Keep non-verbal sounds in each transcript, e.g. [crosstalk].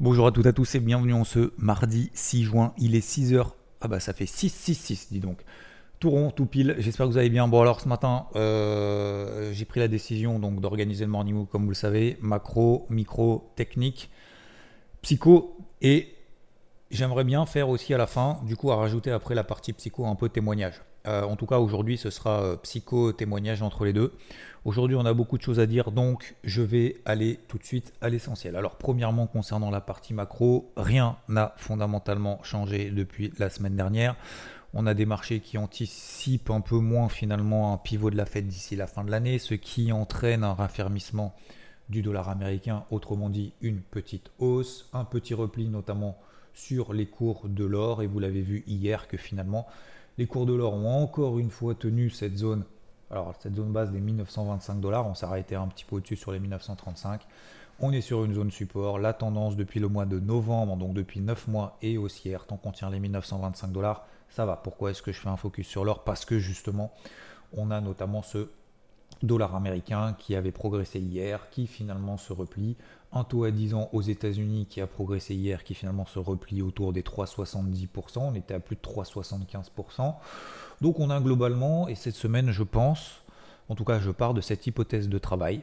Bonjour à toutes et à tous et bienvenue en ce mardi 6 juin. Il est 6h. Ah bah ça fait 6, 6, 6, dis donc. Tout rond, tout pile. J'espère que vous allez bien. Bon alors ce matin, euh, j'ai pris la décision donc d'organiser le morning move comme vous le savez. Macro, micro, technique, psycho et j'aimerais bien faire aussi à la fin, du coup à rajouter après la partie psycho un peu témoignage. Euh, en tout cas, aujourd'hui, ce sera euh, psycho-témoignage entre les deux. Aujourd'hui, on a beaucoup de choses à dire, donc je vais aller tout de suite à l'essentiel. Alors, premièrement, concernant la partie macro, rien n'a fondamentalement changé depuis la semaine dernière. On a des marchés qui anticipent un peu moins finalement un pivot de la fête d'ici la fin de l'année, ce qui entraîne un raffermissement du dollar américain, autrement dit une petite hausse, un petit repli notamment sur les cours de l'or, et vous l'avez vu hier que finalement les cours de l'or ont encore une fois tenu cette zone. Alors cette zone base des 1925 dollars, on s'est arrêté un petit peu au-dessus sur les 1935. On est sur une zone support. La tendance depuis le mois de novembre, donc depuis 9 mois, est haussière. Tant qu'on tient les 1925 dollars, ça va. Pourquoi est-ce que je fais un focus sur l'or? Parce que justement, on a notamment ce dollar américain qui avait progressé hier, qui finalement se replie. Un taux à 10 ans aux États-Unis qui a progressé hier, qui finalement se replie autour des 3,70%. On était à plus de 3,75%. Donc on a globalement, et cette semaine je pense, en tout cas je pars de cette hypothèse de travail.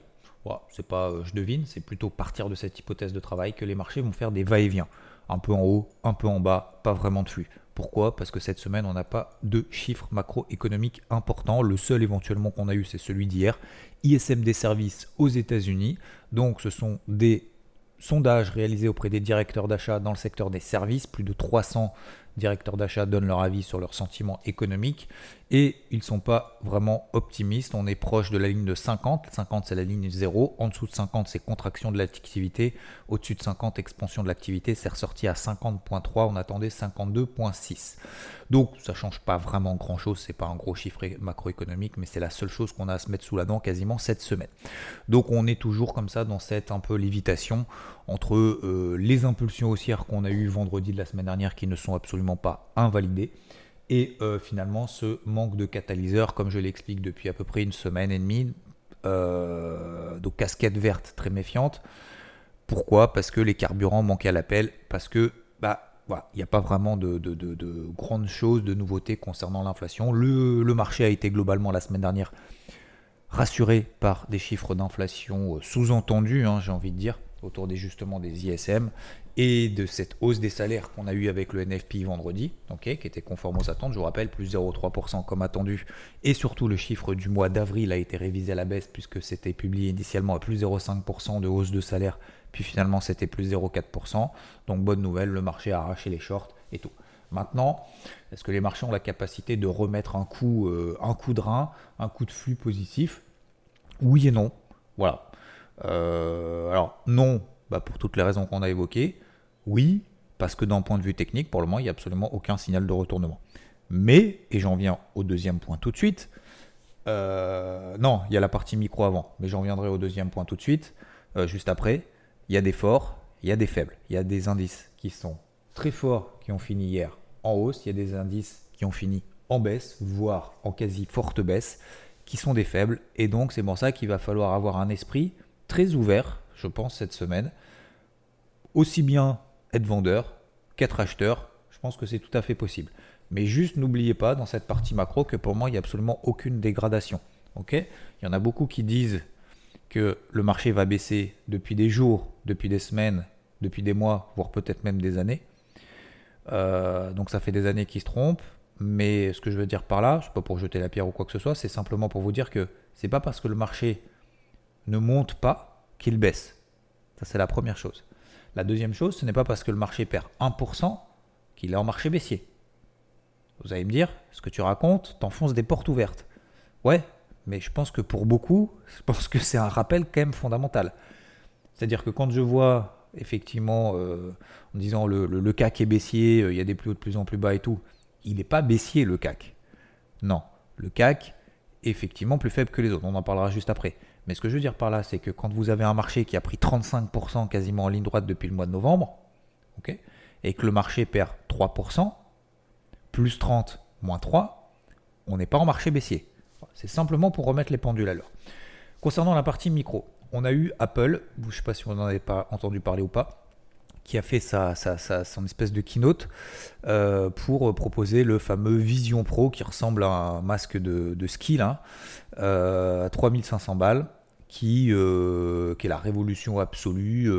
C'est pas euh, je devine, c'est plutôt partir de cette hypothèse de travail que les marchés vont faire des va-et-vient. Un peu en haut, un peu en bas, pas vraiment de flux. Pourquoi? Parce que cette semaine, on n'a pas de chiffres macroéconomiques importants. Le seul éventuellement qu'on a eu, c'est celui d'hier. ISM des services aux États-Unis. Donc, ce sont des sondages réalisés auprès des directeurs d'achat dans le secteur des services. Plus de 300 directeurs d'achat donnent leur avis sur leurs sentiments économiques et ils ne sont pas vraiment optimistes. On est proche de la ligne de 50. 50, c'est la ligne 0. En dessous de 50, c'est contraction de l'activité. Au-dessus de 50, expansion de l'activité. C'est ressorti à 50.3. On attendait 52.6. Donc, ça ne change pas vraiment grand-chose. Ce n'est pas un gros chiffre macroéconomique, mais c'est la seule chose qu'on a à se mettre sous la dent quasiment cette semaine. Donc, on est toujours comme ça dans cette un peu lévitation entre euh, les impulsions haussières qu'on a eues vendredi de la semaine dernière qui ne sont absolument pas invalidées et euh, finalement ce manque de catalyseur, comme je l'explique depuis à peu près une semaine et demie, euh, donc casquette verte très méfiante. Pourquoi? Parce que les carburants manquaient à l'appel, parce que bah voilà, il n'y a pas vraiment de, grandes choses, de nouveautés concernant l'inflation. Le, marché a été globalement la semaine dernière rassuré par des chiffres d'inflation euh, sous-entendus, hein, j'ai envie de dire, autour des justement des ISM et de cette hausse des salaires qu'on a eu avec le NFP vendredi, qui était conforme aux attentes, je vous rappelle, plus 0,3% comme attendu, et surtout le chiffre du mois d'avril a été révisé à la baisse puisque c'était publié initialement à plus 0,5% de hausse de salaire, puis finalement c'était plus 0,4%, donc bonne nouvelle, le marché a arraché les shorts et tout. Maintenant, est-ce que les marchés ont la capacité de remettre un coup, euh, un coup de rein, un coup de flux positif? Oui et non. Voilà. Euh, alors non, bah, pour toutes les raisons qu'on a évoquées. Oui, parce que d'un point de vue technique, pour le moment, il n'y a absolument aucun signal de retournement. Mais, et j'en viens au deuxième point tout de suite, euh, non, il y a la partie micro avant, mais j'en viendrai au deuxième point tout de suite, euh, juste après. Il y a des forts, il y a des faibles. Il y a des indices qui sont très forts, qui ont fini hier en hausse. Il y a des indices qui ont fini en baisse, voire en quasi forte baisse, qui sont des faibles. Et donc, c'est pour ça qu'il va falloir avoir un esprit très ouvert je pense, cette semaine. Aussi bien être vendeur qu'être acheteur, je pense que c'est tout à fait possible. Mais juste n'oubliez pas dans cette partie macro que pour moi, il n'y a absolument aucune dégradation. ok? Il y en a beaucoup qui disent que le marché va baisser depuis des jours, depuis des semaines, depuis des mois, voire peut-être même des années. Euh, donc ça fait des années qu'ils se trompent. Mais ce que je veux dire par là, n'est pas pour jeter la pierre ou quoi que ce soit, c'est simplement pour vous dire que c'est pas parce que le marché ne monte pas qu'il baisse. Ça, c'est la première chose. La deuxième chose, ce n'est pas parce que le marché perd 1% qu'il est en marché baissier. Vous allez me dire, ce que tu racontes, t'enfonces des portes ouvertes. Ouais, mais je pense que pour beaucoup, [laughs] je pense que c'est un rappel quand même fondamental. C'est-à-dire que quand je vois effectivement, euh, en disant le, le, CAC est baissier, euh, il y a des plus hauts de plus en plus bas et tout, il n'est pas baissier le CAC. Non, le CAC est effectivement plus faible que les autres. On en parlera juste après. Mais ce que je veux dire par là, c'est que quand vous avez un marché qui a pris 35% quasiment en ligne droite depuis le mois de novembre, et que le marché perd 3%, plus 30, moins 3, on n'est pas en marché baissier. C'est simplement pour remettre les pendules à l'heure. Concernant la partie micro, on a eu Apple, je ne sais pas si vous n'en avez pas entendu parler ou pas, qui a fait sa, son espèce de keynote pour proposer le fameux Vision Pro qui ressemble à un masque de, ski là, à 3500 balles, qui, qui est la révolution absolue,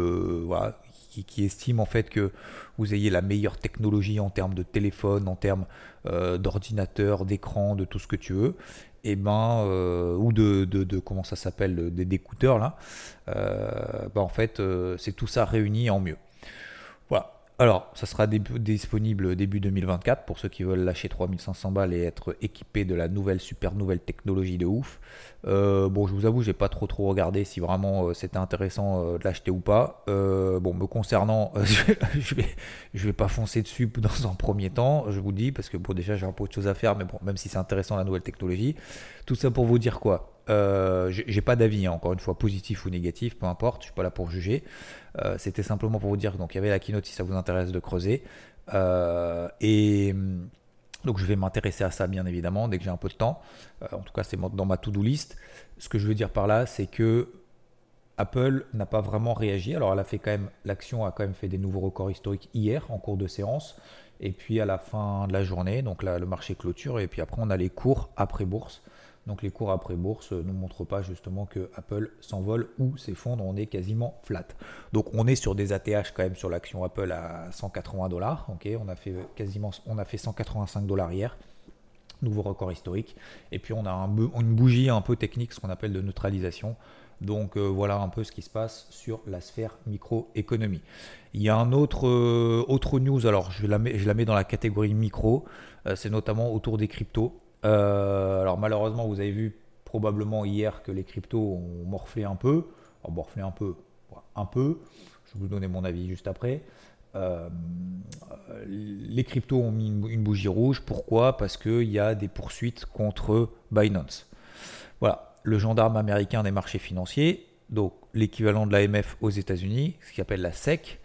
qui, estime en fait que vous ayez la meilleure technologie en termes de téléphone, en termes euh, d'ordinateur, d'écran, de tout ce que tu veux, et eh ben euh, ou de, de, comment ça s'appelle des écouteurs là, euh, ben, en fait c'est tout ça réuni en mieux. Alors, ça sera disponible début 2024 pour ceux qui veulent lâcher 3500 balles et être équipés de la nouvelle, super nouvelle technologie de ouf. Euh, bon, je vous avoue, j'ai pas trop trop regardé si vraiment euh, c'était intéressant euh, de l'acheter ou pas. bon, me concernant, [laughs] je, vais, vais pas foncer dessus [laughs] dans un premier temps, je vous dis, parce que bon, déjà j'ai un peu de choses à faire, mais bon, même si c'est intéressant la nouvelle technologie. Tout ça pour vous dire quoi? J'ai pas d'avis, hein, encore une fois, positif ou négatif, peu importe, je suis pas là pour juger. Euh, c'était simplement pour vous dire donc il y avait la keynote si ça vous intéresse de creuser. Euh, et hum, donc je vais m'intéresser à ça bien évidemment dès que j'ai un peu de temps. Euh, en tout cas, c'est dans ma to-do list. Ce que je veux dire par là, c'est que Apple n'a pas vraiment réagi. Alors elle a fait quand même, l'action a quand même fait des nouveaux records historiques hier en cours de séance. Et puis à la fin de la journée, donc là, le marché clôture. Et puis après, on a les cours après bourse. Donc les cours après bourse ne montrent pas justement que Apple s'envole ou s'effondre, on est quasiment flat. Donc on est sur des ATH quand même sur l'action Apple à 180 dollars. On a fait quasiment, on a fait 185 dollars hier, nouveau record historique. Et puis on a une bougie un peu technique, ce qu'on appelle de neutralisation. Donc euh, voilà un peu ce qui se passe sur la sphère microéconomie. Il y a un autre, euh, autre news, alors je la, mets, dans la catégorie micro, euh, c'est notamment autour des cryptos. Euh, alors malheureusement, vous avez vu probablement hier que les cryptos ont morflé un peu. Ont morflé un peu, un peu. Je vais vous donner mon avis juste après. Euh, les cryptos ont mis une, bougie rouge. Pourquoi? Parce qu'il y a des poursuites contre Binance. Voilà, le gendarme américain des marchés financiers, donc l'équivalent de l'AMF aux États-Unis, ce qu'il appelle la SEC,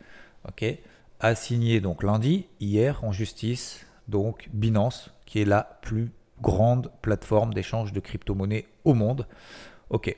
a signé donc lundi, hier, en justice, donc Binance, qui est la plus grande plateforme d'échange de crypto-monnaies au monde. Ok.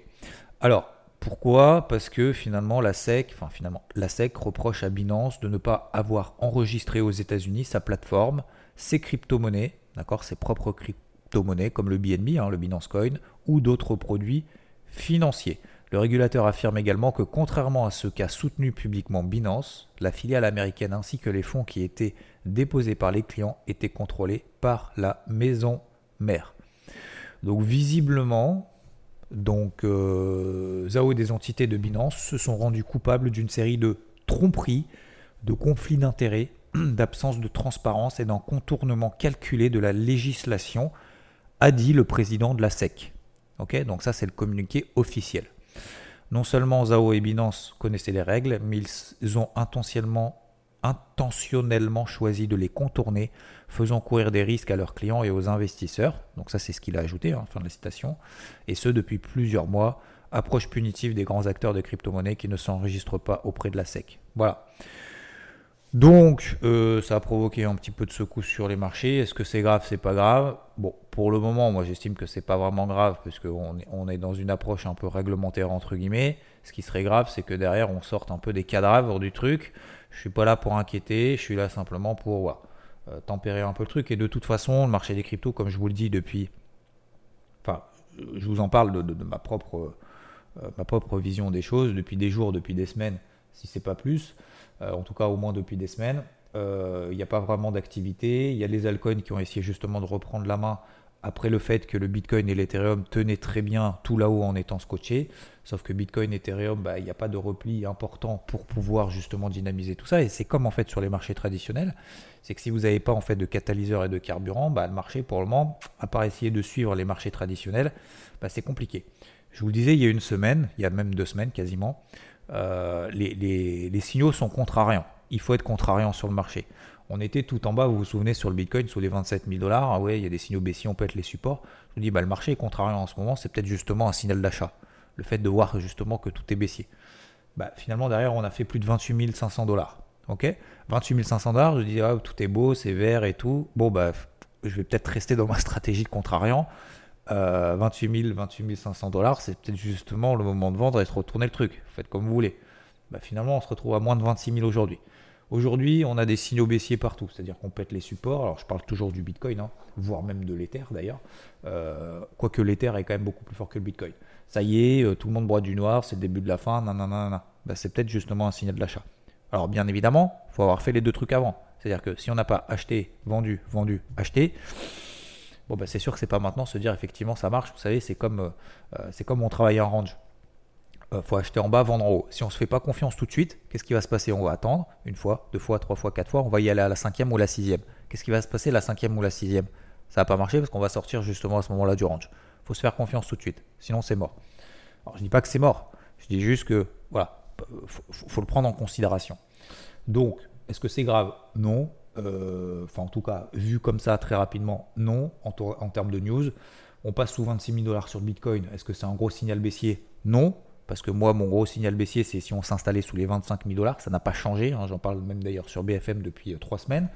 Alors, pourquoi? Parce que finalement la SEC, enfin finalement la SEC reproche à Binance de ne pas avoir enregistré aux États-Unis sa plateforme, ses crypto-monnaies, d'accord, ses propres crypto-monnaies comme le BNB, hein, le Binance Coin, ou d'autres produits financiers. Le régulateur affirme également que contrairement à ce qu'a soutenu publiquement Binance, la filiale américaine ainsi que les fonds qui étaient déposés par les clients étaient contrôlés par la maison mère. Donc visiblement, donc euh, Zao et des entités de Binance se sont rendus coupables d'une série de tromperies, de conflits d'intérêts, [clears throat] d'absence de transparence et d'un contournement calculé de la législation, a dit le président de la SEC. Ok, donc ça c'est le communiqué officiel. Non seulement Zao et Binance connaissaient les règles, mais ils ont intentionnellement intentionnellement choisi de les contourner, faisant courir des risques à leurs clients et aux investisseurs. Donc ça c'est ce qu'il a ajouté, hein, fin de la citation. Et ce depuis plusieurs mois. Approche punitive des grands acteurs de crypto-monnaie qui ne s'enregistrent pas auprès de la SEC. Voilà. Donc, euh, ça a provoqué un petit peu de secousse sur les marchés. Est-ce que c'est grave, c'est pas grave Bon, pour le moment, moi j'estime que c'est pas vraiment grave parce qu'on est, on est dans une approche un peu réglementaire entre guillemets. Ce qui serait grave, c'est que derrière on sorte un peu des cadavres du truc. Je suis pas là pour inquiéter, je suis là simplement pour euh, tempérer un peu le truc. Et de toute façon, le marché des cryptos, comme je vous le dis depuis, enfin, je vous en parle de, ma propre, euh, ma propre vision des choses depuis des jours, depuis des semaines, si c'est pas plus. Euh, en tout cas au moins depuis des semaines. Il n'y a pas vraiment d'activité. Il y a les altcoins qui ont essayé justement de reprendre la main après le fait que le Bitcoin et l'Ethereum tenaient très bien tout là-haut en étant scotchés, sauf que Bitcoin et Ethereum, bah, il n'y a pas de repli important pour pouvoir justement dynamiser tout ça. Et c'est comme en fait sur les marchés traditionnels, c'est que si vous n'avez pas en fait de catalyseur et de carburant, bah, le marché pour le moment, à part essayer de suivre les marchés traditionnels, bah, c'est compliqué. Je vous le disais il y a une semaine, il y a même deux semaines quasiment, euh, les, les signaux sont contrariants. Il faut être contrariant sur le marché. On était tout en bas, vous vous souvenez, sur le Bitcoin, sous les 27 000 dollars. Ah ouais, il y a des signaux baissiers, on peut être les supports. Je vous dis, bah, le marché est contrariant en ce moment, c'est peut-être justement un signal d'achat. Le fait de voir justement que tout est baissier. Bah, finalement, derrière, on a fait plus de 28 500 dollars. Ok? 28 500 dollars, je dis, ah, tout est beau, c'est vert et tout. Bon, bah, je vais peut-être rester dans ma stratégie de contrariant. 28 000, 28 500 dollars, c'est peut-être justement le moment de vendre et de retourner le truc. Faites comme vous voulez. Bah, finalement, on se retrouve à moins de 26 000 aujourd'hui. Aujourd'hui, on a des signaux baissiers partout, c'est-à-dire qu'on pète les supports. Alors, je parle toujours du Bitcoin, hein, voire même de l'Ether d'ailleurs. Euh, quoique l'Ether est quand même beaucoup plus fort que le Bitcoin. Ça y est, euh, tout le monde broie du noir, c'est le début de la fin, nanana. Bah, c'est peut-être justement un signal d'achat. Alors, bien évidemment, il faut avoir fait les deux trucs avant. C'est-à-dire que si on n'a pas acheté, vendu, vendu, acheté, bon, bah, c'est sûr que c'est pas maintenant se dire effectivement ça marche. Vous savez, c'est comme, euh, c'est comme on travaille en range. Il faut acheter en bas, vendre en haut. Si on ne se fait pas confiance tout de suite, qu'est-ce qui va se passer? On va attendre une fois, deux fois, trois fois, quatre fois. On va y aller à la cinquième ou la sixième. Qu'est-ce qui va se passer la cinquième ou la sixième? Ça va pas marcher parce qu'on va sortir justement à ce moment-là du range. Faut se faire confiance tout de suite. Sinon, c'est mort. Alors, je dis pas que c'est mort. Je dis juste que, voilà, faut, faut le prendre en considération. Donc, est-ce que c'est grave? Non. Euh, enfin, en tout cas, vu comme ça très rapidement, non. En termes de news, on passe sous 26 000 dollars sur Bitcoin. Est-ce que c'est un gros signal baissier? Non. Parce que moi, mon gros signal baissier, c'est si on s'installait sous les 25 000 dollars. Ça n'a pas changé. Hein. J'en parle même d'ailleurs sur BFM depuis euh, trois semaines.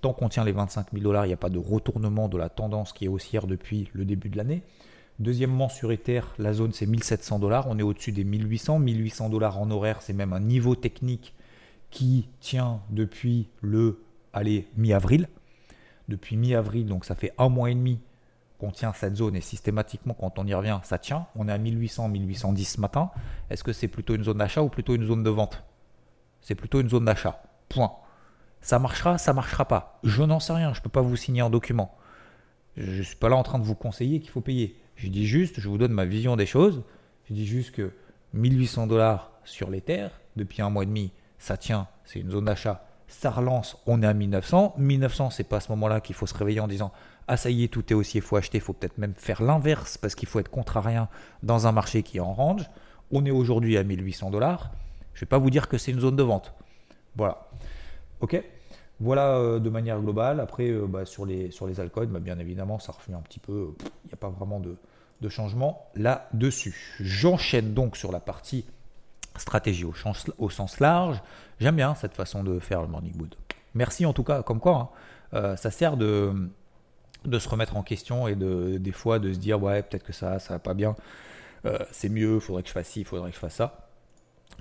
Tant qu'on tient les 25 000 dollars, il n'y a pas de retournement de la tendance qui est haussière depuis le début de l'année. Deuxièmement, sur Ether, la zone c'est 1700 dollars. On est au-dessus des 1800. 1800 dollars en horaire, c'est même un niveau technique qui tient depuis le allez, mi-avril. Depuis mi-avril, donc ça fait un mois et demi qu'on tient cette zone et systématiquement quand on y revient, ça tient. On est à 1800, 1810 ce matin. Est-ce que c'est plutôt une zone d'achat ou plutôt une zone de vente? C'est plutôt une zone d'achat. Point. Ça marchera, ça marchera pas. Je n'en sais rien, je ne peux pas vous signer un document. Je ne suis pas là en train de vous conseiller qu'il faut payer. Je dis juste, je vous donne ma vision des choses. Je dis juste que 1800 dollars sur les terres, depuis un mois et demi, ça tient, c'est une zone d'achat. Ça relance, on est à 1900. 1900, c'est pas à ce moment-là qu'il faut se réveiller en disant ah ça y est, tout est haussier, il faut acheter, il faut peut-être même faire l'inverse parce qu'il faut être contrarien dans un marché qui est en range. On est aujourd'hui à 1800 dollars. Je ne vais pas vous dire que c'est une zone de vente. Voilà. Ok Voilà euh, de manière globale. Après, euh, bah, sur, les, sur les bah, bien évidemment, ça refait un petit peu. Il n'y a pas vraiment de, changement là-dessus. J'enchaîne donc sur la partie stratégie au, sens large. J'aime bien cette façon de faire le morning wood. Merci en tout cas, comme quoi, hein. euh, ça sert de, de se remettre en question et de, des fois de se dire ouais peut-être que ça ça va pas bien. Euh, c'est mieux faudrait que je fasse ci faudrait que je fasse ça.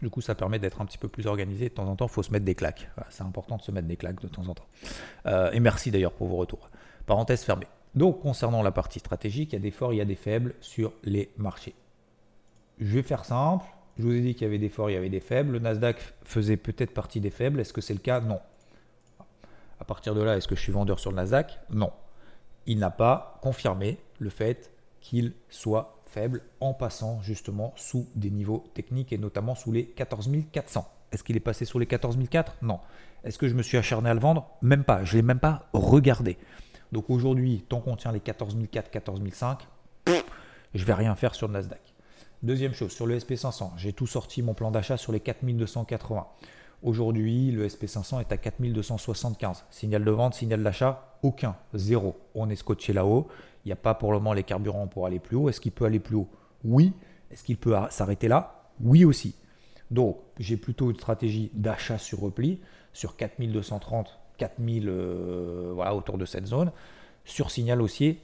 Du coup ça permet d'être un petit peu plus organisé. De temps en temps faut se mettre des claques. C'est important de se mettre des claques de temps en temps. Euh, et merci d'ailleurs pour vos retours. Parenthèse fermée. Donc concernant la partie stratégique il y a des forts il y a des faibles sur les marchés. Je vais faire simple. Je vous ai dit qu'il y avait des forts il y avait des faibles. Le Nasdaq faisait peut-être partie des faibles. Est-ce que c'est le cas? Non. À partir de là est-ce que je suis vendeur sur le Nasdaq? Non il n'a pas confirmé le fait qu'il soit faible en passant justement sous des niveaux techniques et notamment sous les 14 400. Est-ce qu'il est passé sous les 14 400 Non. Est-ce que je me suis acharné à le vendre? Même pas. Je ne l'ai même pas regardé. Donc aujourd'hui, tant qu'on tient les 14 400, 14 500, je vais rien faire sur le Nasdaq. Deuxième chose, sur le SP500, j'ai tout sorti mon plan d'achat sur les 4280. Aujourd'hui, le SP500 est à 4275. Signal de vente, signal d'achat, aucun, zéro. On est scotché là-haut. Il n'y a pas pour le moment les carburants pour aller plus haut. Est-ce qu'il peut aller plus haut? Oui. Est-ce qu'il peut s'arrêter là? Oui aussi. Donc, j'ai plutôt une stratégie d'achat sur repli sur 4230, 4000, euh, voilà, autour de cette zone, sur signal haussier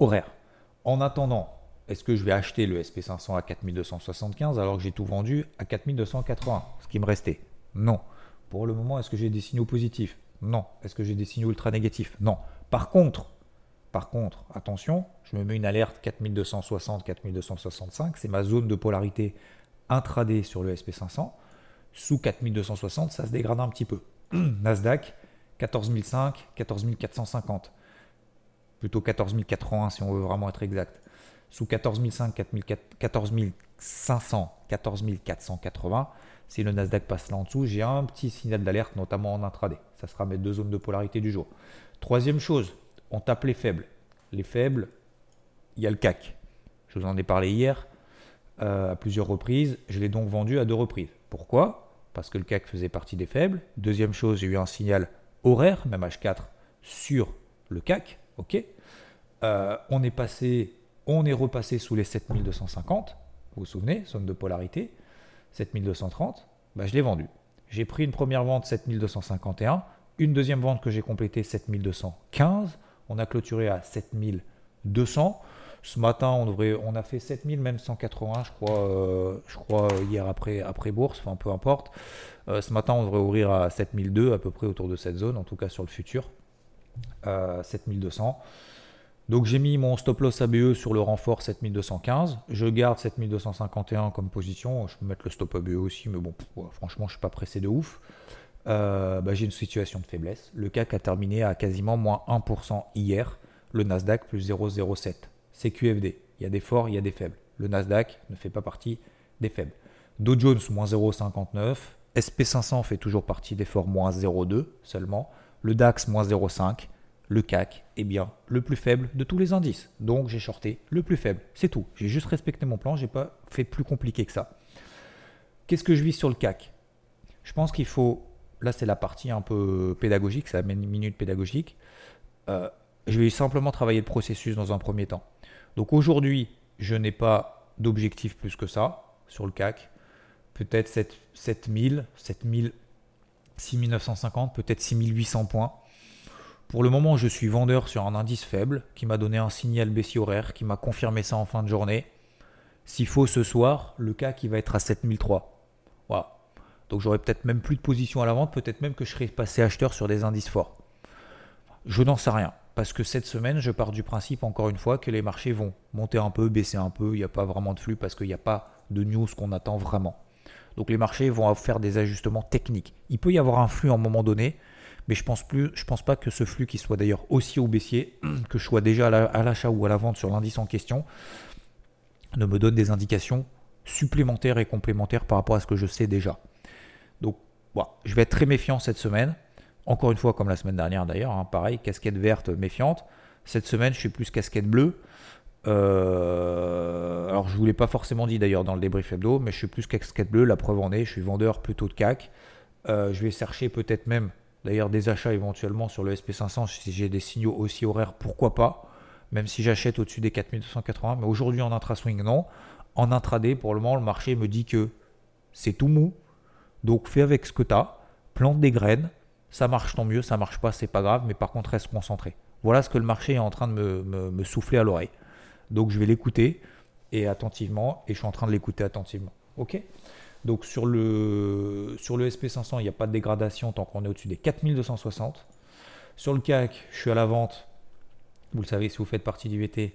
horaire. En attendant, est-ce que je vais acheter le SP500 à 4275 alors que j'ai tout vendu à 4280, ce qui me restait? Non. Pour le moment, est-ce que j'ai des signaux positifs? Non. Est-ce que j'ai des signaux ultra négatifs? Non. Par contre, par contre, attention, je me mets une alerte 4260, 4265, c'est ma zone de polarité intraday sur le SP500. Sous 4260, ça se dégrade un petit peu. [clears throat] Nasdaq, 14005, 14450. Plutôt 14081 si on veut vraiment être exact sous 14 500, 14 480. Si le Nasdaq passe là en dessous, j'ai un petit signal d'alerte, notamment en intraday. Ça sera mes deux zones de polarité du jour. Troisième chose, on tape les faibles. Les faibles, il y a le CAC. Je vous en ai parlé hier euh, à plusieurs reprises. Je l'ai donc vendu à deux reprises. Pourquoi? Parce que le CAC faisait partie des faibles. Deuxième chose, j'ai eu un signal horaire, même H4, sur le CAC. Euh, on est passé on est repassé sous les 7250, vous vous souvenez, zone de polarité, 7230, bah, je l'ai vendu. J'ai pris une première vente 7251, une deuxième vente que j'ai complétée 7215, on a clôturé à 7200. Ce matin, on, devrait, on a fait 7000, même 180, je crois, euh, je crois hier après, après bourse, enfin peu importe. Euh, ce matin, on devrait ouvrir à 7002, à peu près autour de cette zone, en tout cas sur le futur. 7200. Donc j'ai mis mon stop loss ABE sur le renfort 7215. Je garde 7251 comme position. Je peux mettre le stop ABE aussi, mais bon, franchement, je suis pas pressé de ouf. Euh, bah, j'ai une situation de faiblesse. Le CAC a terminé à quasiment moins 1% hier. Le Nasdaq plus 0,07. C'est QFD. Il y a des forts, il y a des faibles. Le Nasdaq ne fait pas partie des faibles. Dow Jones moins 0,59. SP500 fait toujours partie des forts moins 0,2 seulement. Le DAX moins 0,5 le CAC est bien le plus faible de tous les indices. Donc j'ai shorté le plus faible. C'est tout. J'ai juste respecté mon plan, j'ai pas fait plus compliqué que ça. Qu'est-ce que je vis sur le CAC Je pense qu'il faut. Là, c'est la partie un peu pédagogique, c'est la minute pédagogique. Euh, je vais simplement travailler le processus dans un premier temps. Donc aujourd'hui, je n'ai pas d'objectif plus que ça sur le CAC. Peut-être 7000, 7000, 6950, peut-être 6800 points. Pour le moment, je suis vendeur sur un indice faible qui m'a donné un signal baissier horaire, qui m'a confirmé ça en fin de journée. S'il faut ce soir, le cas qui va être à 7003. Voilà. Donc j'aurai peut-être même plus de position à la vente, peut-être même que je serai passé acheteur sur des indices forts. Je n'en sais rien. Parce que cette semaine, je pars du principe, encore une fois, que les marchés vont monter un peu, baisser un peu. Il n'y a pas vraiment de flux parce qu'il n'y a pas de news qu'on attend vraiment. Donc les marchés vont faire des ajustements techniques. Il peut y avoir un flux à un moment donné, mais je pense plus, je pense pas que ce flux qui soit d'ailleurs aussi au baissier, [clears throat] que je sois déjà à l'achat ou à la vente sur l'indice en question, ne me donne des indications supplémentaires et complémentaires par rapport à ce que je sais déjà. Donc, voilà, je vais être très méfiant cette semaine. Encore une fois, comme la semaine dernière d'ailleurs, hein, pareil, casquette verte méfiante. Cette semaine, je suis plus casquette bleue. Euh, alors, je ne vous l'ai pas forcément dit d'ailleurs dans le débrief hebdo, mais je suis plus casquette bleue. La preuve en est, je suis vendeur plutôt de CAC. Euh, je vais chercher peut-être même D'ailleurs, des achats éventuellement sur le SP500, si j'ai des signaux aussi horaires, pourquoi pas Même si j'achète au-dessus des 4280. Mais aujourd'hui, en intra-swing, non. En intraday, pour le moment, le marché me dit que c'est tout mou. Donc, fais avec ce que tu. Plante des graines. Ça marche, tant mieux. Ça marche pas, c'est pas grave. Mais par contre, reste concentré. Voilà ce que le marché est en train de me, me souffler à l'oreille. Donc, je vais l'écouter et attentivement. Et je suis en train de l'écouter attentivement. OK? Donc sur le, sur le SP500, il n'y a pas de dégradation tant qu'on est au-dessus des 4260. Sur le CAC, je suis à la vente. Vous le savez si vous faites partie du VT.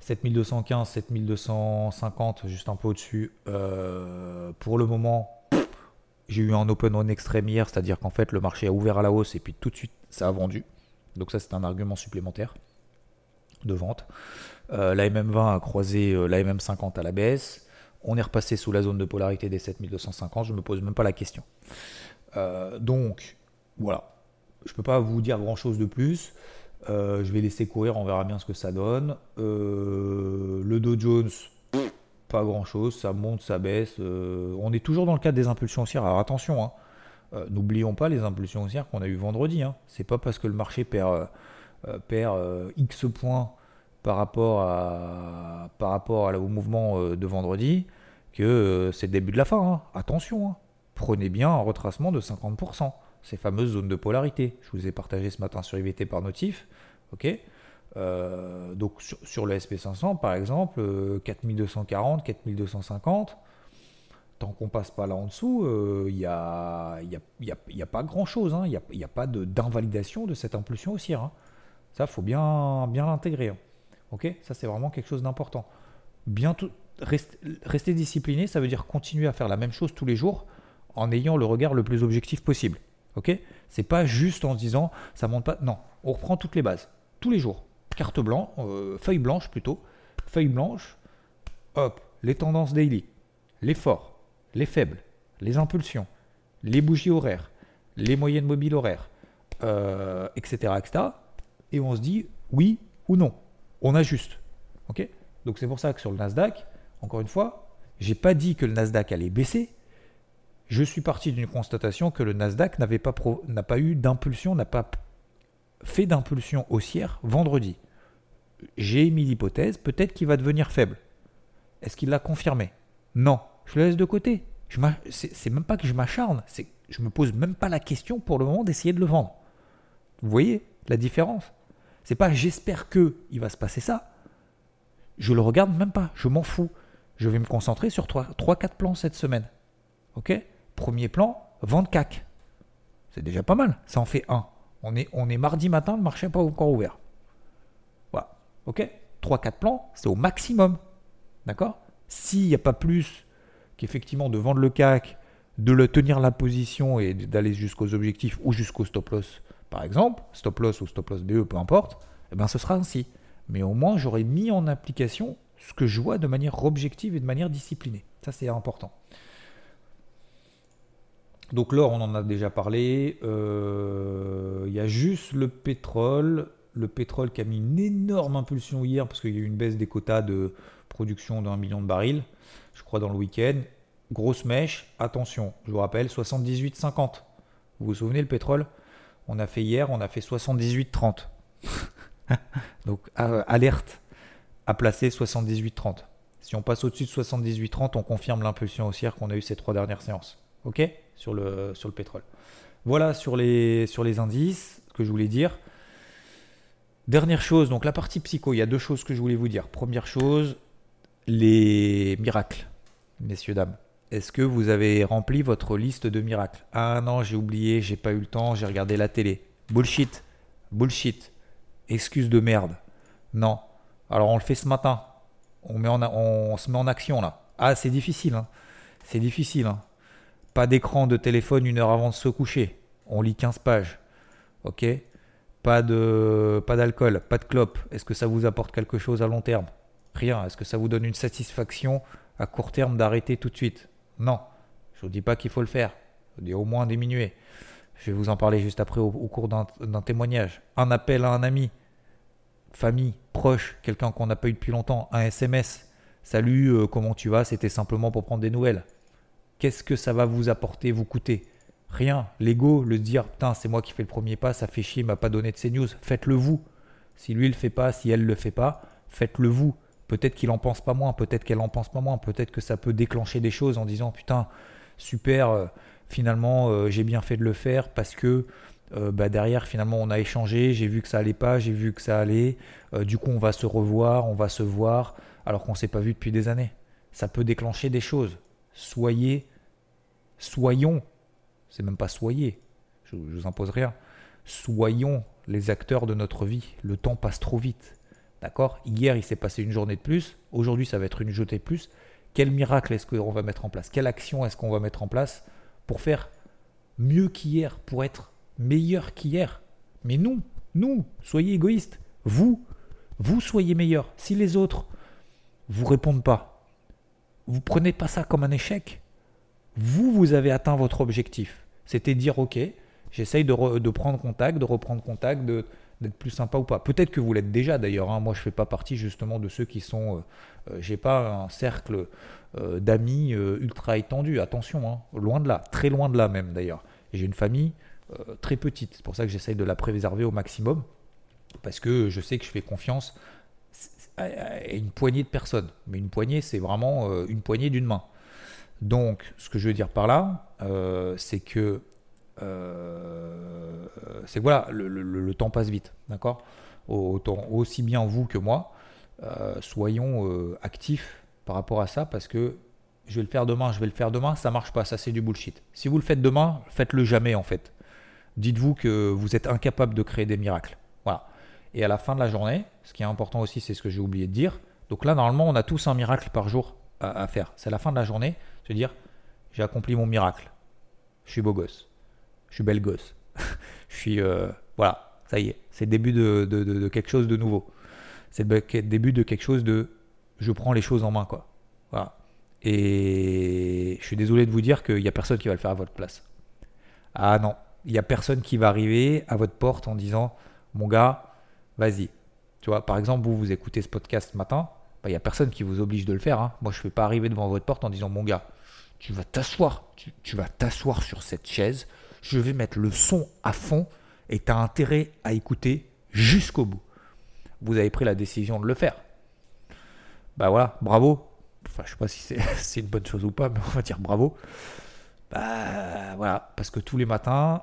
7215, 7250, juste un peu au-dessus. Euh, pour le moment, j'ai eu un open on extrême hier, c'est-à-dire qu'en fait le marché a ouvert à la hausse et puis tout de suite ça a vendu. Donc ça c'est un argument supplémentaire de vente. Euh, la MM20 a croisé euh, la MM50 à la baisse on est repassé sous la zone de polarité des 7250, je ne me pose même pas la question. Euh, donc, voilà. Je ne peux pas vous dire grand-chose de plus. Euh, je vais laisser courir, on verra bien ce que ça donne. Euh, le Dow Jones, pas grand-chose, ça monte, ça baisse. on est toujours dans le cadre des impulsions haussières. Alors attention, hein. n'oublions pas les impulsions haussières qu'on a eu vendredi. Hein. C'est pas parce que le marché perd X points par rapport, à, par rapport au mouvement de vendredi que euh, c'est le début de la fin. Hein. Attention, hein. prenez bien un retracement de 50%. Ces fameuses zones de polarité. Je vous ai partagé ce matin sur IVT par notif. ok euh, donc sur, le SP500, par exemple, 4240, euh, 4250, tant qu'on passe pas là en dessous, il n'y a, y a, pas grand-chose. Hein. Il n'y a, pas d'invalidation de, cette impulsion haussière. Ça, faut bien l'intégrer. Ok Ça, c'est vraiment quelque chose d'important. Rester, discipliné, ça veut dire continuer à faire la même chose tous les jours en ayant le regard le plus objectif possible. Ok C'est pas juste en se disant ça monte pas. Non, on reprend toutes les bases tous les jours. Carte blanche, euh, feuille blanche plutôt, feuille blanche. Hop, les tendances daily, les forts, les faibles, les impulsions, les bougies horaires, les moyennes mobiles horaires, euh, etc., etc. Et on se dit oui ou non. On ajuste. Ok? Donc c'est pour ça que sur le Nasdaq, encore une fois, j'ai pas dit que le Nasdaq allait baisser. Je suis parti d'une constatation que le Nasdaq n'a pas eu d'impulsion, n'a pas fait d'impulsion haussière vendredi. J'ai émis l'hypothèse, peut-être qu'il va devenir faible. Est-ce qu'il l'a confirmé? Non. Je le laisse de côté. C'est même pas que je m'acharne, c'est je me pose même pas la question pour le moment d'essayer de le vendre. Vous voyez la différence? C'est pas j'espère que il va se passer ça Je le regarde même pas, je m'en fous. Je vais me concentrer sur 3-4 plans cette semaine. Ok? Premier plan, vente CAC. C'est déjà pas mal, ça en fait un. On est, mardi matin, le marché n'est pas encore ouvert. Voilà. Ok? 3-4 plans, c'est au maximum. D'accord? S'il n'y a pas plus qu'effectivement de vendre le CAC, de le tenir la position et d'aller jusqu'aux objectifs ou jusqu'au stop loss, par exemple, stop loss ou stop loss BE, peu importe, eh ben ce sera ainsi. Mais au moins, j'aurais mis en application ce que je vois de manière objective et de manière disciplinée. Ça, c'est important. Donc l'or, on en a déjà parlé. Euh, il y a juste le pétrole. Le pétrole qui a mis une énorme impulsion hier parce qu'il y a eu une baisse des quotas de production d'un million de barils, je crois dans le week-end. Grosse mèche, attention, je vous rappelle, 78,50. Vous vous souvenez le pétrole? On a fait hier, on a fait 78,30. [laughs] Donc alerte à placer 78,30. Si on passe au-dessus de 78,30, on confirme l'impulsion haussière qu'on a eu ces trois dernières séances. OK? Sur le, sur le pétrole. Voilà sur les, sur les indices que je voulais dire. Dernière chose, donc la partie psycho, il y a deux choses que je voulais vous dire. Première chose, les miracles, messieurs, dames. Est-ce que vous avez rempli votre liste de miracles? Ah non, j'ai oublié, j'ai pas eu le temps, j'ai regardé la télé. Bullshit, bullshit, excuse de merde. Non. Alors on le fait ce matin. On, se met en action là. Ah, c'est difficile. Hein. C'est difficile. Hein. Pas d'écran de téléphone une heure avant de se coucher. On lit 15 pages. Ok? Pas de pas d'alcool, pas de clope. Est-ce que ça vous apporte quelque chose à long terme? Rien. Est-ce que ça vous donne une satisfaction à court terme d'arrêter tout de suite? Non. Je ne vous dis pas qu'il faut le faire. Je dis au moins diminuer. Je vais vous en parler juste après au, cours d'un témoignage. Un appel à un ami, famille, proche, quelqu'un qu'on n'a pas eu depuis longtemps, un SMS. Salut, euh, comment tu vas? C'était simplement pour prendre des nouvelles. Qu'est-ce que ça va vous apporter, vous coûter? Rien. L'ego, le dire, putain, c'est moi qui fais le premier pas, ça fait chier, il m'a pas donné de ces news. Faites-le vous. Si lui, le fait pas, si elle le fait pas, faites-le vous. Peut-être qu'il en pense pas moins, peut-être qu'elle en pense pas moins, peut-être que ça peut déclencher des choses en disant, putain, super, euh, finalement, euh, j'ai bien fait de le faire parce que euh, bah, derrière, finalement, on a échangé, j'ai vu que ça allait pas, j'ai vu que ça allait. du coup, on va se revoir, on va se voir, alors qu'on s'est pas vu depuis des années. Ça peut déclencher des choses soyez, soyons, c'est même pas soyez, je, ne vous impose rien, soyons les acteurs de notre vie. Le temps passe trop vite. D'accord? Hier, il s'est passé une journée de plus. Aujourd'hui, ça va être une jetée de plus. Quel miracle est-ce qu'on va mettre en place? Quelle action est-ce qu'on va mettre en place pour faire mieux qu'hier, pour être meilleur qu'hier? Mais nous, nous, soyez égoïstes. Vous, vous soyez meilleurs. Si les autres vous répondent pas, vous prenez pas ça comme un échec. Vous, vous avez atteint votre objectif. C'était dire, ok, j'essaye de, prendre contact, de reprendre contact, d'être plus sympa ou pas. Peut-être que vous l'êtes déjà d'ailleurs. Hein. Moi, je fais pas partie justement de ceux qui sont. Euh, euh, j'ai pas un cercle euh, d'amis ultra étendu. Attention, hein. loin de là, très loin de là même d'ailleurs. J'ai une famille très petite. C'est pour ça que j'essaye de la préserver au maximum parce que je sais que je fais confiance une poignée de personnes. Mais une poignée, c'est vraiment euh, une poignée d'une main. Donc, ce que je veux dire par là, euh, c'est que euh, c'est voilà, le, temps passe vite, d'accord? Autant aussi bien vous que moi, soyons actifs par rapport à ça, parce que je vais le faire demain, je vais le faire demain, ça marche pas, ça c'est du bullshit. Si vous le faites demain, faites-le jamais en fait. Dites-vous que vous êtes incapable de créer des miracles. Voilà. Et à la fin de la journée, ce qui est important aussi, c'est ce que j'ai oublié de dire. Donc là, normalement, on a tous un miracle par jour à, faire. C'est la fin de la journée, se dire, j'ai accompli mon miracle. Je suis beau gosse. Je suis belle gosse. [laughs] je suis... Euh, voilà, ça y est. C'est le début de, quelque chose de nouveau. C'est le début de quelque chose de... Je prends les choses en main, quoi. Et je suis désolé de vous dire qu'il n'y a personne qui va le faire à votre place. Ah non, il n'y a personne qui va arriver à votre porte en disant, mon gars, vas-y. Tu vois, par exemple, vous, vous écoutez ce podcast ce matin, il bah, n'y a personne qui vous oblige de le faire. Hein. Moi, je ne vais pas arriver devant votre porte en disant, mon gars, tu vas t'asseoir, tu, vas t'asseoir sur cette chaise, je vais mettre le son à fond et tu as intérêt à écouter jusqu'au bout. Vous avez pris la décision de le faire. Bah voilà, bravo. Enfin, je sais pas si c'est [laughs] une bonne chose ou pas, mais on va dire bravo. Bah voilà, parce que tous les matins,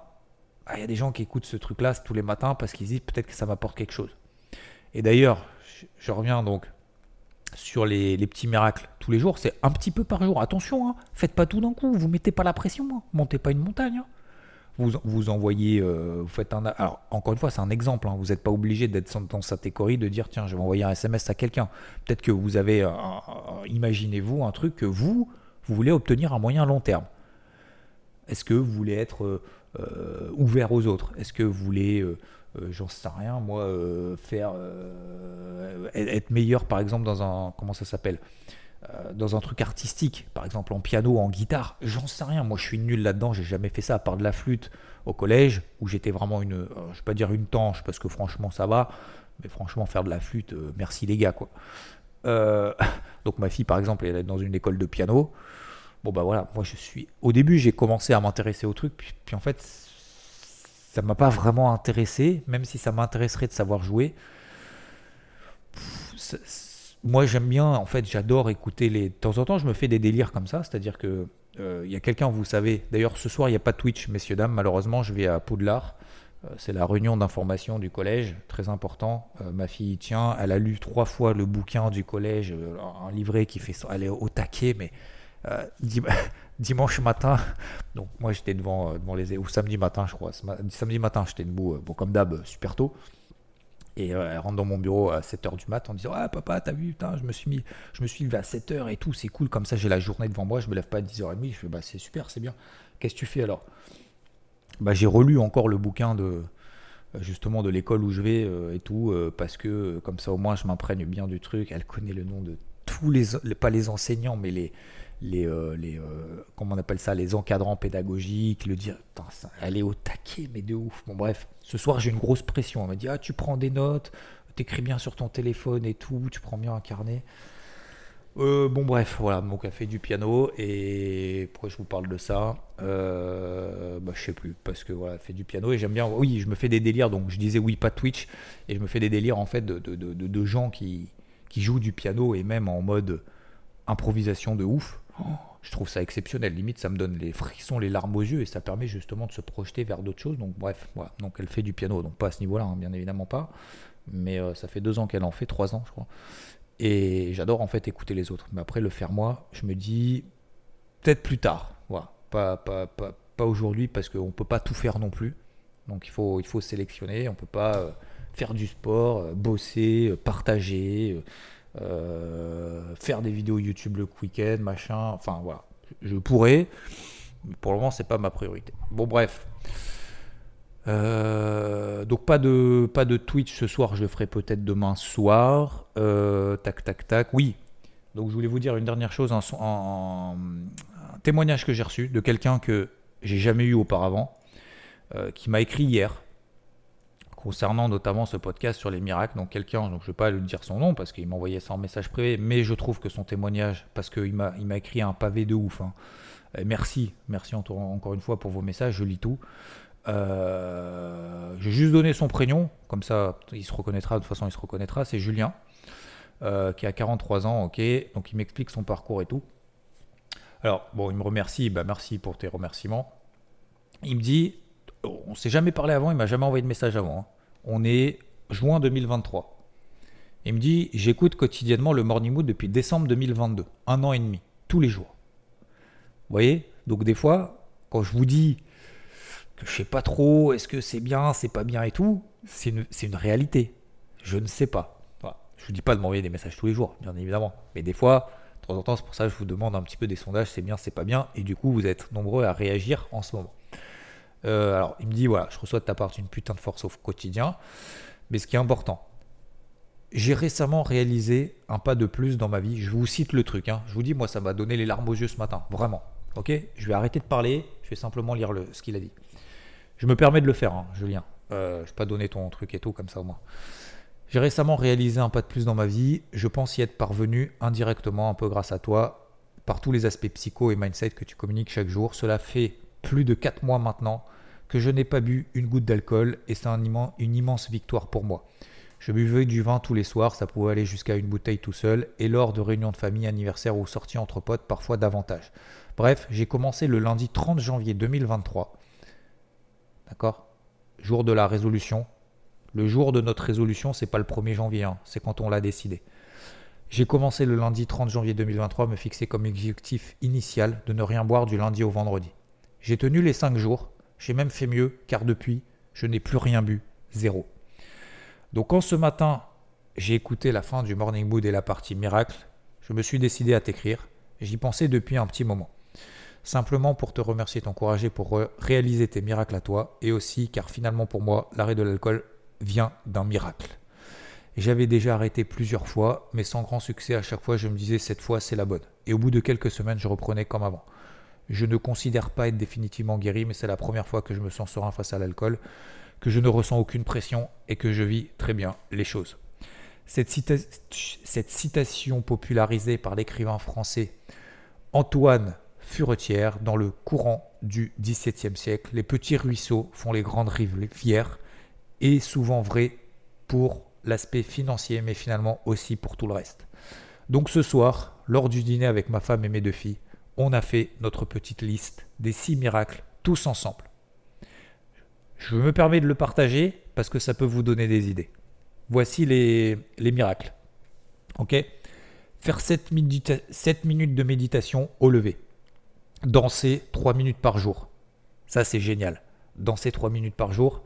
ah, il y a des gens qui écoutent ce truc-là tous les matins parce qu'ils disent peut-être que ça m'apporte quelque chose. Et d'ailleurs, je, reviens donc sur les, petits miracles tous les jours, c'est un petit peu par jour. Attention, hein, faites pas tout d'un coup, vous mettez pas la pression, hein, montez pas une montagne. Hein. Vous, vous envoyez, euh, vous faites un. Alors, encore une fois, c'est un exemple. vous n'êtes pas obligé d'être dans cette catégorie de dire tiens, je vais envoyer un SMS à quelqu'un. Peut-être que vous avez, imaginez-vous, un truc que vous, vous voulez obtenir à moyen long terme. Est-ce que vous voulez être euh, euh, ouvert aux autres? Est-ce que vous voulez euh, j'en sais rien, moi, euh, faire euh, être meilleur, par exemple, dans un comment ça s'appelle, dans un truc artistique, par exemple en piano, en guitare, j'en sais rien. Moi, je suis nul là-dedans. J'ai jamais fait ça à part de la flûte au collège, où j'étais vraiment une, je vais pas dire une tanche, parce que franchement, ça va. Mais franchement, faire de la flûte, merci les gars, quoi. [laughs] donc ma fille, par exemple, elle est dans une école de piano. Bon bah voilà, moi je suis. Au début, j'ai commencé à m'intéresser au truc, puis en fait, ça m'a pas vraiment intéressé, même si ça m'intéresserait de savoir jouer. Moi, j'aime bien, en fait, j'adore écouter les. De temps en temps, je me fais des délires comme ça, c'est-à-dire que euh, il y a quelqu'un, vous savez. D'ailleurs, ce soir, il n'y a pas Twitch, messieurs dames. Malheureusement, je vais à Poudlard. Euh, c'est la réunion d'information du collège, très important. Euh, ma fille tient, elle a lu trois fois le bouquin du collège, un livret qui fait, elle est au taquet, mais [laughs] dimanche matin, donc moi j'étais devant, euh, devant les ou samedi matin je crois, samedi matin j'étais debout, euh, bon comme d'hab, super tôt. Et euh, elle rentre dans mon bureau à 7h du mat en disant Ah papa, t'as vu, putain, je me suis mis, je me suis levé à 7h et tout, c'est cool, comme ça j'ai la journée devant moi, je me lève pas à 10h30. Je fais Bah c'est super, c'est bien. Qu'est-ce que tu fais alors? Bah j'ai relu encore le bouquin de justement de l'école où je vais et tout, parce que comme ça au moins je m'imprègne bien du truc. Elle connaît le nom de tous les, pas les enseignants, mais les, les, euh, les euh, les encadrants pédagogiques, le dire, elle est au taquet, mais de ouf. Bon, bref, ce soir j'ai une grosse pression. Elle m'a dit, ah, tu prends des notes, t'écris bien sur ton téléphone et tout, tu prends bien un carnet. Euh, bon, bref, voilà, elle fait du piano et pourquoi je vous parle de ça? Euh, bah, Je sais plus, parce que voilà, fait du piano et j'aime bien. Oui, je me fais des délires, donc je disais oui, pas Twitch, et je me fais des délires en fait de, de gens qui, qui jouent du piano et même en mode improvisation de ouf je trouve ça exceptionnel. Limite, ça me donne les frissons, les larmes aux yeux et ça permet justement de se projeter vers d'autres choses. Donc, bref, voilà. Donc, elle fait du piano. Donc, pas à ce niveau-là, hein, bien évidemment pas. Mais euh, ça fait deux ans qu'elle en fait, trois ans, je crois. Et j'adore en fait écouter les autres. Mais après, le faire moi, je me dis peut-être plus tard. Voilà. Pas, pas, pas, pas aujourd'hui parce qu'on ne peut pas tout faire non plus. Donc, il faut, il faut sélectionner. On ne peut pas euh, faire du sport, euh, bosser, partager faire des vidéos YouTube le week-end, machin. Enfin voilà, je pourrais, pour le moment c'est pas ma priorité. Bon bref. Euh, donc pas de pas de Twitch ce soir, je le ferai peut-être demain soir. Euh, tac tac tac. Oui. Donc je voulais vous dire une dernière chose, un témoignage que j'ai reçu de quelqu'un que j'ai jamais eu auparavant, qui m'a écrit hier concernant notamment ce podcast sur les miracles. Donc quelqu'un, je ne vais pas lui dire son nom parce qu'il m'a envoyé ça en message privé, mais je trouve que son témoignage, parce qu'il m'a, m'a écrit un pavé de ouf. Hein. merci, merci encore une fois pour vos messages, je lis tout. Euh, j'ai juste donné son prénom, comme ça il se reconnaîtra, de toute façon il se reconnaîtra, c'est Julien, euh, qui a 43 ans, ok, donc il m'explique son parcours et tout. Alors, bon, il me remercie, bah merci pour tes remerciements. Il me dit, on s'est jamais parlé avant, il m'a jamais envoyé de message avant. Hein. On est juin 2023. Il me dit J'écoute quotidiennement le Morning Mood depuis décembre 2022, un an et demi, tous les jours. Vous voyez? Donc, des fois, quand je vous dis que je sais pas trop, est-ce que c'est bien, c'est pas bien et tout, c'est une, réalité. Je ne sais pas. Je vous dis pas de m'envoyer des messages tous les jours, bien évidemment. Mais des fois, de temps en temps, c'est pour ça que je vous demande un petit peu des sondages c'est bien, c'est pas bien. Et du coup, vous êtes nombreux à réagir en ce moment. Euh, alors, il me dit voilà, je reçois de ta part une putain de force au quotidien. Mais ce qui est important, j'ai récemment réalisé un pas de plus dans ma vie. Je vous cite le truc. Hein. Je vous dis, moi, ça m'a donné les larmes aux yeux ce matin. Vraiment. Ok? Je vais arrêter de parler. Je vais simplement lire le, ce qu'il a dit. Je me permets de le faire, hein, Julien. Euh, je ne vais pas donner ton truc et tout comme ça au moins. J'ai récemment réalisé un pas de plus dans ma vie. Je pense y être parvenu indirectement, un peu grâce à toi, par tous les aspects psycho et mindset que tu communiques chaque jour. Cela fait plus de 4 mois maintenant que je n'ai pas bu une goutte d'alcool et c'est un une immense victoire pour moi. Je buvais du vin tous les soirs, ça pouvait aller jusqu'à une bouteille tout seul, et lors de réunions de famille, anniversaires ou sorties entre potes, parfois davantage. Bref, j'ai commencé le lundi 30 janvier 2023. D'accord Jour de la résolution. Le jour de notre résolution, c'est pas le 1er janvier, hein, c'est quand on l'a décidé. J'ai commencé le lundi 30 janvier 2023 me fixer comme objectif initial de ne rien boire du lundi au vendredi. J'ai tenu les 5 jours, j'ai même fait mieux car depuis, je n'ai plus rien bu, zéro. Donc quand ce matin, j'ai écouté la fin du Morning Mood et la partie miracle, je me suis décidé à t'écrire. J'y pensais depuis un petit moment. Simplement pour te remercier, t'encourager pour réaliser tes miracles à toi et aussi car finalement pour moi, l'arrêt de l'alcool vient d'un miracle. J'avais déjà arrêté plusieurs fois, mais sans grand succès. À chaque fois, je me disais cette fois, c'est la bonne. Et au bout de quelques semaines, je reprenais comme avant. Je ne considère pas être définitivement guéri, mais c'est la première fois que je me sens serein face à l'alcool, que je ne ressens aucune pression et que je vis très bien les choses. Cette, cette citation popularisée par l'écrivain français Antoine Furetière dans le courant du XVIIe siècle, les petits ruisseaux font les grandes rivières, est souvent vrai pour l'aspect financier, mais finalement aussi pour tout le reste. Donc ce soir, lors du dîner avec ma femme et mes deux filles, on a fait notre petite liste des six miracles tous ensemble. Je me permets de le partager parce que ça peut vous donner des idées. Voici les, miracles. Ok Faire 7, minutes de méditation au lever. Danser 3 minutes par jour. Ça, c'est génial. Danser 3 minutes par jour,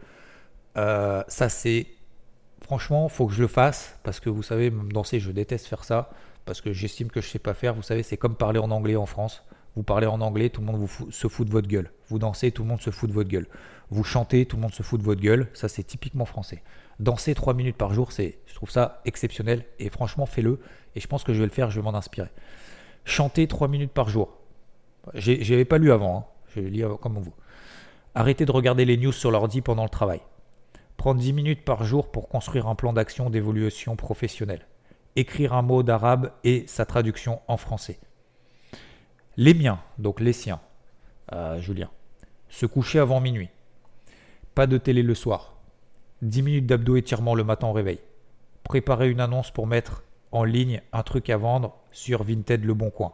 euh, ça, c'est franchement, faut que je le fasse parce que vous savez, même danser, je déteste faire ça parce que j'estime que je sais pas faire. Vous savez, c'est comme parler en anglais en France. Vous parlez en anglais, tout le monde vous se fout de votre gueule. Vous dansez, tout le monde se fout de votre gueule. Vous chantez, tout le monde se fout de votre gueule. Ça, c'est typiquement français. Danser 3 minutes par jour, c'est, je trouve ça exceptionnel. Et franchement, fais-le. Et je pense que je vais le faire, je vais m'en inspirer. Chanter 3 minutes par jour. J'avais pas lu avant. Hein. Je lire comme vous. Arrêtez de regarder les news sur l'ordi pendant le travail. Prendre 10 minutes par jour pour construire un plan d'action d'évolution professionnelle. Écrire un mot d'arabe et sa traduction en français. Les miens, donc les siens, euh, Julien. Se coucher avant minuit. Pas de télé le soir. 10 minutes d'abdos étirement le matin au réveil. Préparer une annonce pour mettre en ligne un truc à vendre sur Vinted Le Bon Coin.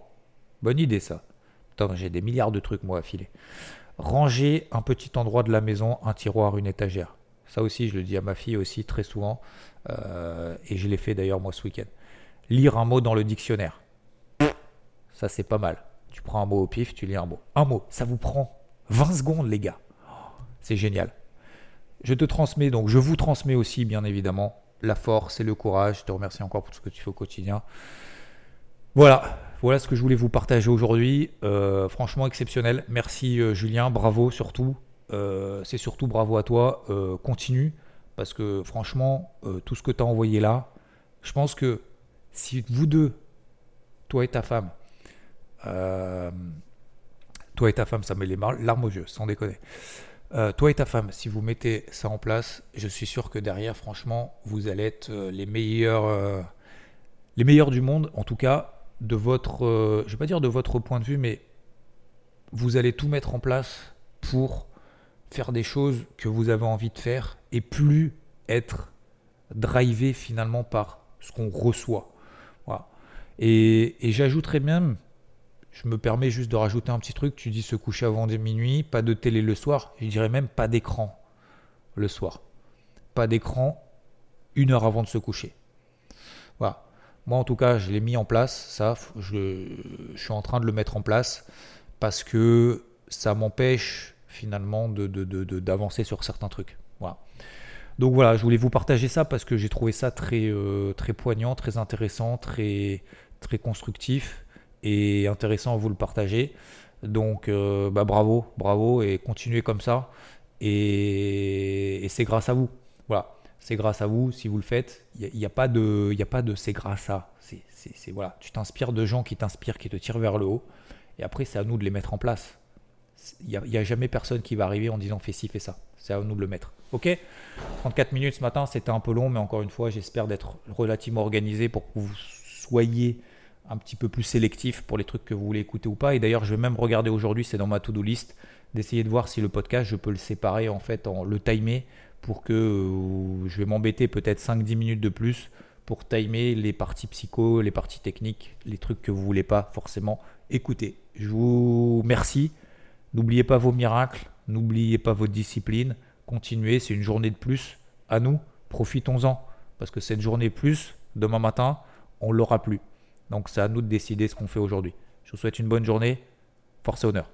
Bonne idée ça. Attends, j'ai des milliards de trucs moi à filer. Ranger un petit endroit de la maison, un tiroir, une étagère. Ça aussi, je le dis à ma fille aussi très souvent. Euh, et je l'ai fait d'ailleurs moi ce week-end. Lire un mot dans le dictionnaire. Ça, c'est pas mal. Tu prends un mot au pif, tu lis un mot. Un mot. Ça vous prend 20 secondes, les gars. C'est génial. Je te transmets, donc je vous transmets aussi, bien évidemment, la force et le courage. Je te remercie encore pour ce que tu fais au quotidien. Voilà, voilà ce que je voulais vous partager aujourd'hui. Euh, franchement exceptionnel. Merci euh, Julien, bravo surtout. Euh, c'est surtout bravo à toi. Euh, continue, parce que franchement, euh, tout ce que tu as envoyé là, je pense que si vous deux, toi et ta femme, toi et ta femme, ça met les larmes aux yeux, sans déconner. toi et ta femme, si vous mettez ça en place, je suis sûr que derrière, franchement, vous allez être les meilleurs, les meilleurs du monde, en tout cas de votre, je vais pas dire de votre point de vue, mais vous allez tout mettre en place pour faire des choses que vous avez envie de faire et plus être drivé finalement par ce qu'on reçoit. Et, et j'ajouterais même, je me permets juste de rajouter un petit truc, tu dis se coucher avant minuit, pas de télé le soir, je dirais même pas d'écran le soir. Pas d'écran une heure avant de se coucher. Moi en tout cas, je l'ai mis en place, ça, je suis en train de le mettre en place parce que ça m'empêche finalement d'avancer de, sur certains trucs. Voilà. Donc voilà, je voulais vous partager ça parce que j'ai trouvé ça très, euh, très poignant, très intéressant, très, très constructif et intéressant à vous le partager. Donc euh, bah, bravo, bravo et continuez comme ça. Et, c'est grâce à vous. Voilà, c'est grâce à vous si vous le faites. Il n'y a, a, pas de, a pas de c'est grâce à. C'est voilà, tu t'inspires de gens qui t'inspirent, qui te tirent vers le haut. Et après, c'est à nous de les mettre en place il n'y a, jamais personne qui va arriver en disant fais ci, fais ça. C'est à nous de le mettre. Ok? 34 minutes ce matin, c'était un peu long, mais encore une fois, j'espère d'être relativement organisé pour que vous soyez un petit peu plus sélectif pour les trucs que vous voulez écouter ou pas. Et d'ailleurs, je vais même regarder aujourd'hui, c'est dans ma to-do list, d'essayer de voir si le podcast, je peux le séparer en fait, en le timer pour que euh, je vais m'embêter peut-être 5-10 minutes de plus pour timer les parties psycho, les parties techniques, les trucs que vous voulez pas forcément écouter. Je vous remercie. N'oubliez pas vos miracles, n'oubliez pas votre discipline, continuez, c'est une journée de plus à nous, profitons-en, parce que cette journée plus, demain matin, on l'aura plus. Donc c'est à nous de décider ce qu'on fait aujourd'hui. Je vous souhaite une bonne journée. Force et honneur.